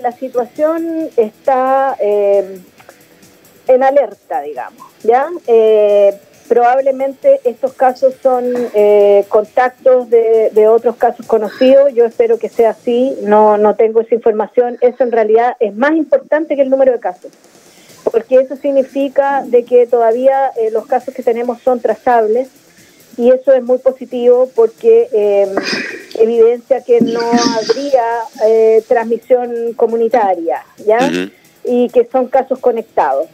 la situación está eh, en alerta, digamos, ¿ya? Eh, probablemente estos casos son eh, contactos de, otros casos conocidos, yo espero que sea así, no, no tengo esa información, eso en realidad es más importante que el número de casos, porque eso significa de que todavía los casos que tenemos son trazables y eso es muy positivo porque eh, evidencia que no habría eh, transmisión comunitaria, ¿ya? Y que son casos conectados.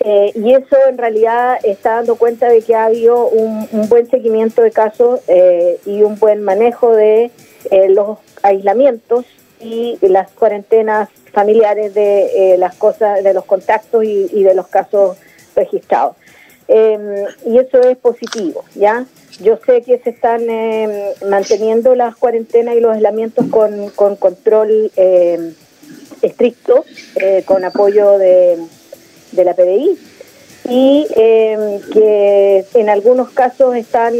Eh, y eso en realidad está dando cuenta de que ha habido un, un buen seguimiento de casos eh, y un buen manejo de eh, los aislamientos y las cuarentenas familiares de las cosas, de los contactos y, y de los casos registrados. Eh, y eso es positivo, ¿ya? Yo sé que se están eh, manteniendo las cuarentenas y los aislamientos con, con control eh, estricto, con apoyo de, de, la PDI, y que en algunos casos están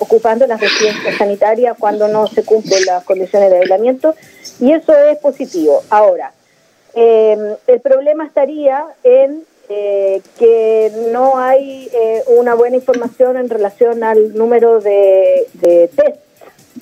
ocupando las residencias sanitarias cuando no se cumplen las condiciones de aislamiento, y eso es positivo. Ahora, el problema estaría en eh, que no hay eh, una buena información en relación al número de, de test,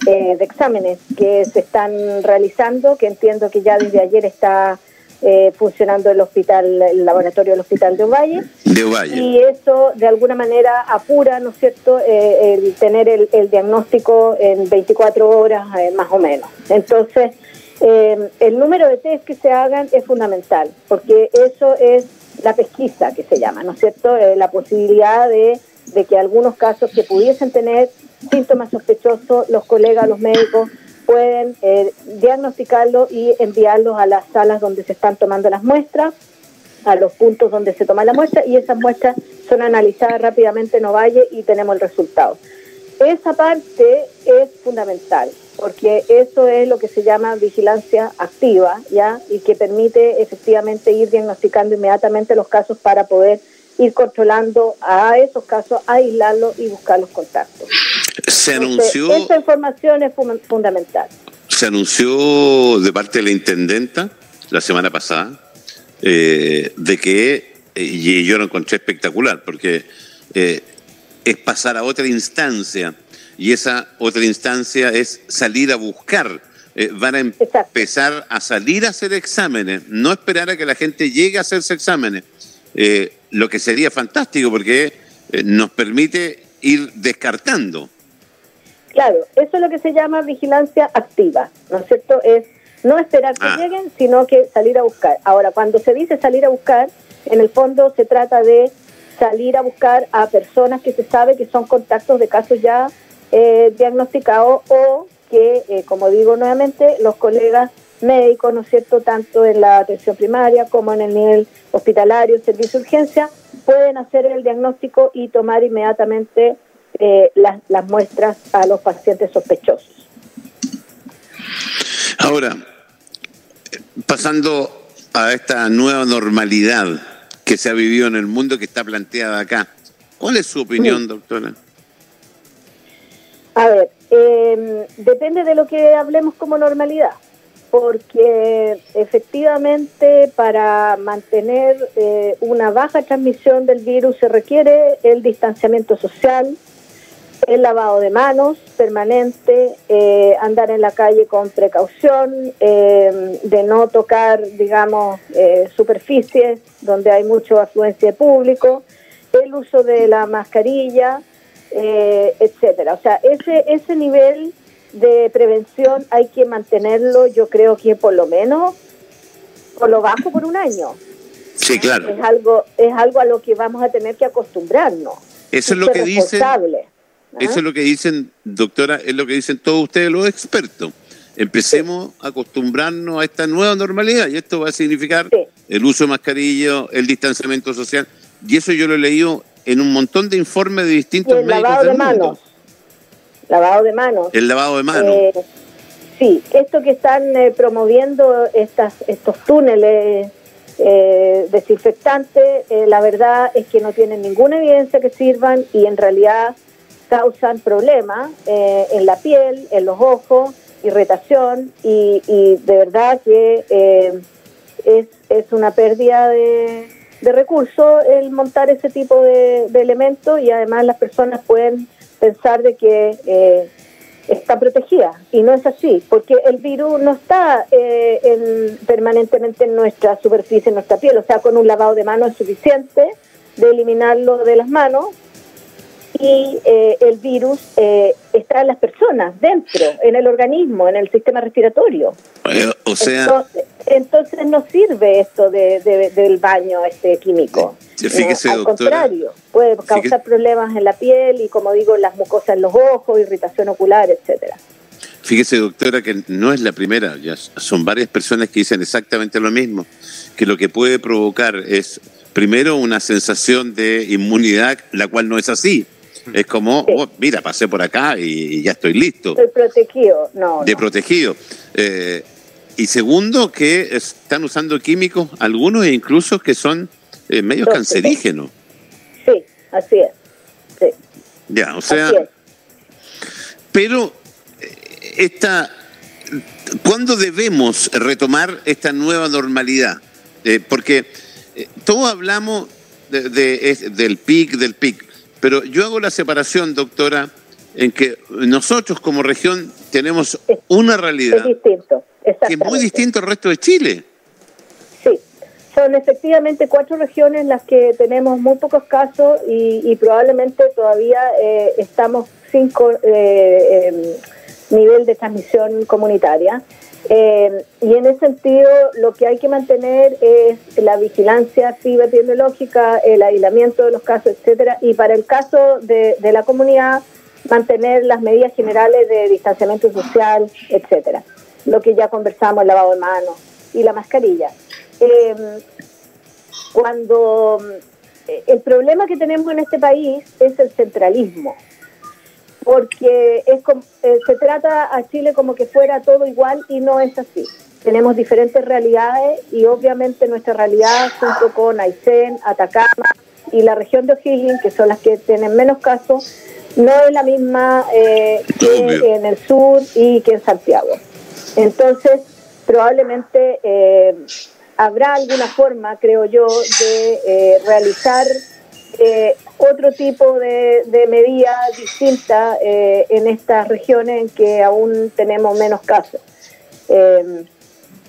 eh, de exámenes que se están realizando, que entiendo que ya desde ayer está eh, funcionando el hospital, el laboratorio del hospital de Ovalle. De Ovalle. Y eso de alguna manera apura, ¿no es cierto?, eh, el tener el, el, diagnóstico en 24 horas eh, más o menos. Entonces, el número de test que se hagan es fundamental, porque eso es la pesquisa que se llama, ¿no es cierto? Eh, la posibilidad de, de, que algunos casos que pudiesen tener síntomas sospechosos, los colegas, los médicos, pueden eh, diagnosticarlo y enviarlos a las salas donde se están tomando las muestras, a los puntos donde se toma la muestra y esas muestras son analizadas rápidamente en Ovalle y tenemos el resultado. Esa parte es fundamental porque eso es lo que se llama vigilancia activa, ¿ya? Y que permite efectivamente ir diagnosticando inmediatamente los casos para poder ir controlando a esos casos, aislarlos y buscar los contactos. Se anunció... Esa información es fundamental. Se anunció de parte de la intendenta la semana pasada eh, de que, y yo lo encontré espectacular, porque eh, es pasar a otra instancia y esa otra instancia es salir a buscar. Eh, van a empezar a salir a hacer exámenes, no esperar a que la gente llegue a hacerse exámenes, eh, lo que sería fantástico porque eh, nos permite ir descartando. Claro, eso es lo que se llama vigilancia activa, ¿no es cierto? Es no esperar que ah. lleguen, sino que salir a buscar. Ahora, cuando se dice salir a buscar, en el fondo se trata de salir a buscar a personas que se sabe que son contactos de casos ya eh, diagnosticado o que, eh, como digo nuevamente, los colegas médicos, ¿no es cierto?, tanto en la atención primaria como en el nivel hospitalario, servicio de urgencia, pueden hacer el diagnóstico y tomar inmediatamente eh, las, las muestras a los pacientes sospechosos. Ahora, pasando a esta nueva normalidad que se ha vivido en el mundo que está planteada acá, ¿cuál es su opinión, sí. doctora? A ver, eh, depende de lo que hablemos como normalidad, porque efectivamente para mantener eh, una baja transmisión del virus se requiere el distanciamiento social, el lavado de manos permanente, eh, andar en la calle con precaución, eh, de no tocar, digamos, eh, superficies donde hay mucha afluencia de público, el uso de la mascarilla, eh, etcétera. O sea, ese, ese nivel de prevención hay que mantenerlo, yo creo que por lo menos por lo bajo por un año. Sí, claro. Es algo, es algo a lo que vamos a tener que acostumbrarnos. Eso es lo que dicen. Eso es lo que dicen, doctora, es lo que dicen todos ustedes los expertos. Empecemos sí. a acostumbrarnos a esta nueva normalidad y esto va a significar sí. el uso de mascarilla, el distanciamiento social. Y eso yo lo he leído en un montón de informes de distintos y el médicos lavado del de mundo. manos. Lavado de manos. El lavado de manos. Eh, sí, esto que están eh, promoviendo estas, estos túneles eh, desinfectantes, eh, la verdad es que no tienen ninguna evidencia que sirvan y en realidad causan problemas eh, en la piel, en los ojos irritación y, de verdad que eh, es, es una pérdida de, de recursos el montar ese tipo de, elementos y además las personas pueden pensar de que eh, está protegida y no es así porque el virus no está eh, permanentemente en nuestra superficie, en nuestra piel, o sea, con un lavado de manos es suficiente de eliminarlo de las manos y eh, el virus eh, está en las personas, dentro, en el organismo, en el sistema respiratorio. Eh, o sea... Entonces, no sirve esto de, del baño este químico. al contrario, puede causar problemas en la piel y, como digo, las mucosas en los ojos, irritación ocular, etcétera. Fíjese, doctora, que no es la primera, ya son varias personas que dicen exactamente lo mismo, que lo que puede provocar es, primero, una sensación de inmunidad, la cual no es así es como, oh, mira, pasé por acá y ya estoy listo. Estoy protegido, no. De protegido. Eh, y segundo, que están usando químicos, algunos incluso que son eh, medios cancerígenos. Sí, así es. Sí. Ya, o sea. Pero, eh, esta, ¿cuándo debemos retomar esta nueva normalidad? porque todos hablamos de, del PIC, del PIC, pero yo hago la separación, doctora, en que nosotros como región tenemos una realidad distinto, que es muy distinto al resto de Chile. Sí, son efectivamente cuatro regiones las que tenemos muy pocos casos y, probablemente todavía eh, estamos sin eh, em, nivel de transmisión comunitaria. Eh, y en ese sentido, lo que hay que mantener es la vigilancia activa epidemiológica, el aislamiento de los casos, etcétera, y para el caso de, la comunidad, mantener las medidas generales de distanciamiento social, etcétera. Lo que ya conversamos, el lavado de manos y la mascarilla. Em, cuando eh, el problema que tenemos en este país es el centralismo porque es eh, se trata a Chile como que fuera todo igual y no es así. Tenemos diferentes realidades y obviamente nuestra realidad junto con Aysén, Atacama y la región de O'Higgins, que son las que tienen menos casos, no es la misma eh, que en el sur y que en Santiago. Entonces, probablemente eh, habrá alguna forma, creo yo, de realizar eh, otro tipo de, de medida distinta eh, en estas regiones en que aún tenemos menos casos. Eh,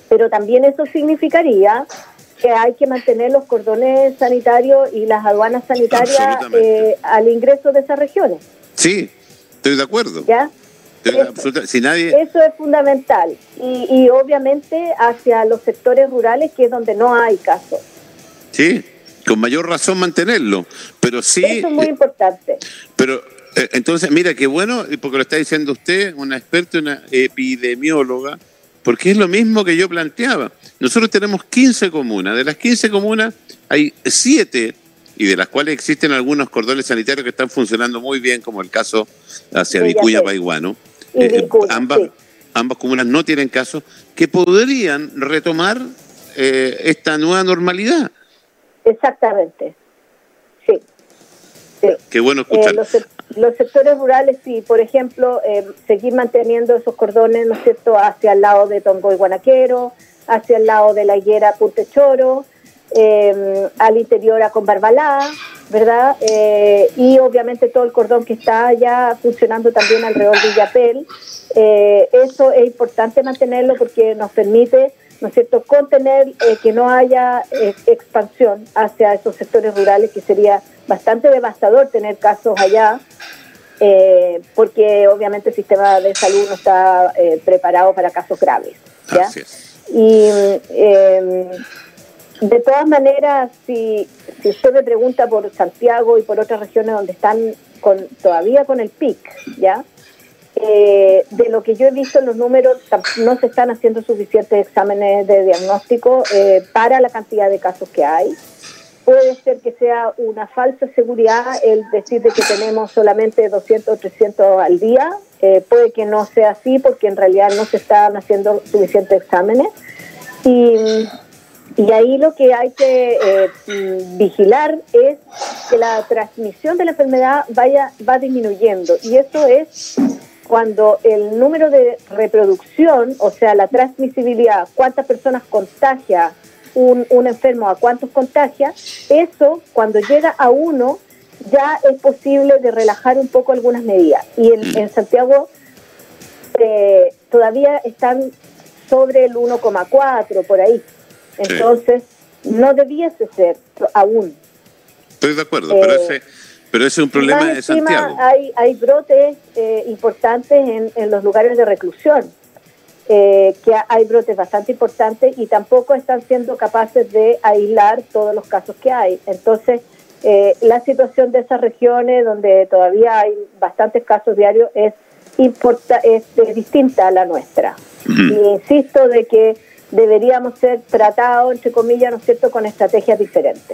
pero también eso significaría que hay que mantener los cordones sanitarios y las aduanas sanitarias al ingreso de esas regiones. Sí, estoy de acuerdo. ¿Ya? Eso, si nadie... eso es fundamental. Y, y obviamente hacia los sectores rurales, que es donde no hay casos. Sí, con mayor razón mantenerlo. Pero sí. Eso es muy importante. Pero eh, entonces, mira, qué bueno, porque lo está diciendo usted, una experta, una epidemióloga, porque es lo mismo que yo planteaba. Nosotros tenemos 15 comunas, de las 15 comunas hay 7 y de las cuales existen algunos cordones sanitarios que están funcionando muy bien, como el caso hacia Vicuña Paiguano. Eh, ambas, ambas comunas no tienen casos que podrían retomar eh, esta nueva normalidad. Exactamente, sí. Qué bueno escuchar. Eh, los, sectores rurales, sí, por ejemplo, eh, seguir manteniendo esos cordones, ¿no es cierto?, hacia el lado de Tombo y Guanaquero, hacia el lado de la higuera Puntechoro, eh, al interior a Conbarbalá, ¿verdad? Eh, y obviamente todo el cordón que está ya funcionando también alrededor de Villapel. eso es importante mantenerlo porque nos permite ¿no es cierto?, contener eh, que no haya eh, expansión hacia esos sectores rurales, que sería bastante devastador tener casos allá, eh, porque obviamente el sistema de salud no está preparado para casos graves. ¿ya? Y em, de todas maneras, si, si usted me pregunta por Santiago y por otras regiones donde están con, todavía con el PIC, ¿ya?, eh, de lo que yo he visto en los números, no se están haciendo suficientes exámenes de diagnóstico eh, para la cantidad de casos que hay. Puede ser que sea una falsa seguridad el decir de que tenemos solamente 200 o 300 al día. Eh, puede que no sea así porque en realidad no se están haciendo suficientes exámenes. Y, y ahí lo que hay que vigilar es que la transmisión de la enfermedad vaya va disminuyendo. Y eso es cuando el número de reproducción, o sea, la transmisibilidad, cuántas personas contagia un, un enfermo, a cuántos contagia, eso cuando llega a uno ya es posible de relajar un poco algunas medidas. Y en, en Santiago eh, todavía están sobre el 1,4 por ahí. Entonces, no debiese ser aún. Estoy de acuerdo, pero eh, ese pero ese es un problema de Santiago. Hay, hay brotes eh, importantes en, en, los lugares de reclusión, eh, que hay brotes bastante importantes y tampoco están siendo capaces de aislar todos los casos que hay. Entonces, eh, la situación de esas regiones donde todavía hay bastantes casos diarios es, importa, es, distinta a la nuestra. Y insisto de que deberíamos ser tratados, entre comillas, ¿no es cierto?, con estrategias diferentes.